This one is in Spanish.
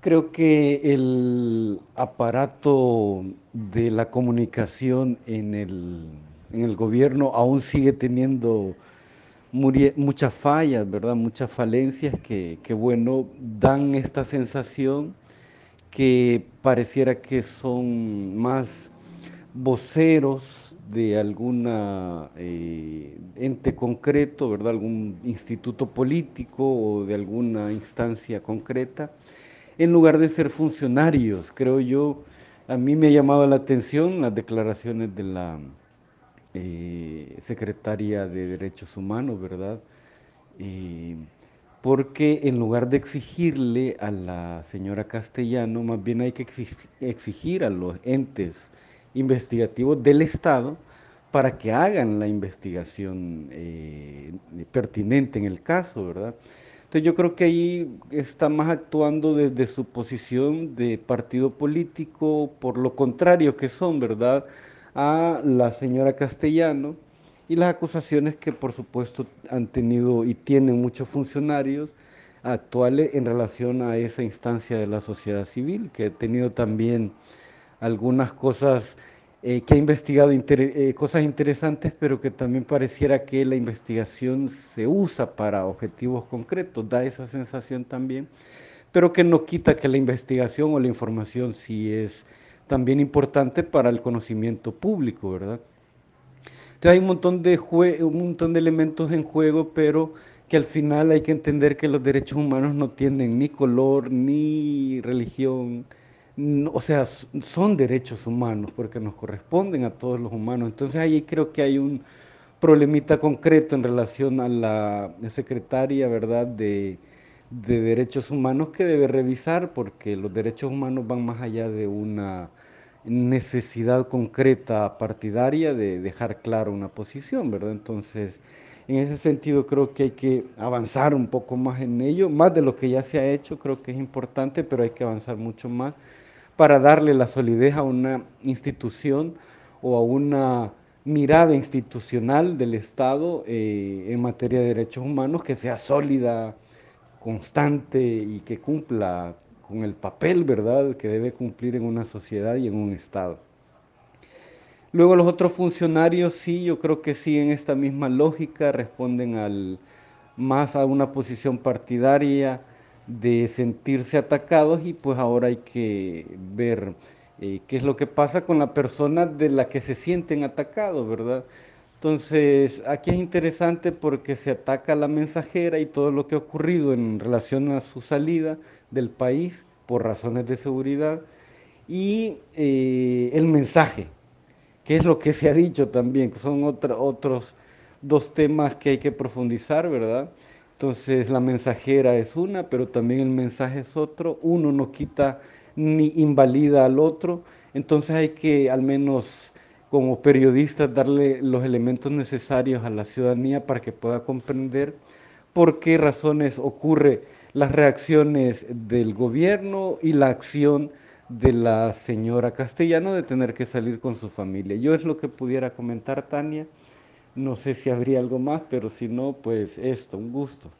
Creo que el aparato de la comunicación en el, en el gobierno aún sigue teniendo muchas fallas, ¿verdad? Muchas falencias que, que, bueno, dan esta sensación que pareciera que son más voceros de alguna eh, ente concreto, ¿verdad? Algún instituto político o de alguna instancia concreta en lugar de ser funcionarios. Creo yo, a mí me ha llamado la atención las declaraciones de la eh, secretaria de Derechos Humanos, ¿verdad? porque en lugar de exigirle a la señora Castellano, más bien hay que exigir a los entes investigativos del Estado para que hagan la investigación eh, pertinente en el caso, ¿verdad? Entonces yo creo que ahí está más actuando desde su posición de partido político, por lo contrario que son, ¿verdad?, a la señora Castellano y las acusaciones que por supuesto han tenido y tienen muchos funcionarios actuales en relación a esa instancia de la sociedad civil, que ha tenido también algunas cosas eh, que ha investigado eh, cosas interesantes, pero que también pareciera que la investigación se usa para objetivos concretos, da esa sensación también, pero que no quita que la investigación o la información sí es también importante para el conocimiento público, ¿verdad? Entonces hay un montón de, un montón de elementos en juego, pero que al final hay que entender que los derechos humanos no tienen ni color, ni religión, o sea, son derechos humanos porque nos corresponden a todos los humanos. Entonces ahí creo que hay un problemita concreto en relación a la secretaria, ¿verdad?, de, Derechos Humanos que debe revisar porque los derechos humanos van más allá de una necesidad concreta partidaria de dejar claro una posición, ¿verdad? Entonces, en ese sentido creo que hay que avanzar un poco más en ello, más de lo que ya se ha hecho, creo que es importante, pero hay que avanzar mucho más para darle la solidez a una institución o a una mirada institucional del Estado eh, en materia de derechos humanos que sea sólida, constante y que cumpla con el papel, ¿verdad?, que debe cumplir en una sociedad y en un Estado. Luego los otros funcionarios sí, yo creo que sí en esta misma lógica responden más a una posición partidaria, de sentirse atacados y pues ahora hay que ver eh, qué es lo que pasa con la persona de la que se sienten atacados, ¿verdad? Entonces, aquí es interesante porque se ataca a la mensajera y todo lo que ha ocurrido en relación a su salida del país por razones de seguridad y eh, el mensaje, que es lo que se ha dicho también, que son otros dos temas que hay que profundizar, ¿verdad? Entonces la mensajera es una, pero también el mensaje es otro. Uno no quita ni invalida al otro. Entonces hay que al menos como periodistas darle los elementos necesarios a la ciudadanía para que pueda comprender por qué razones ocurre las reacciones del gobierno y la acción de la señora Castellano de tener que salir con su familia. Yo es lo que pudiera comentar, Tania. No sé si habría algo más, pero si no, pues esto, un gusto.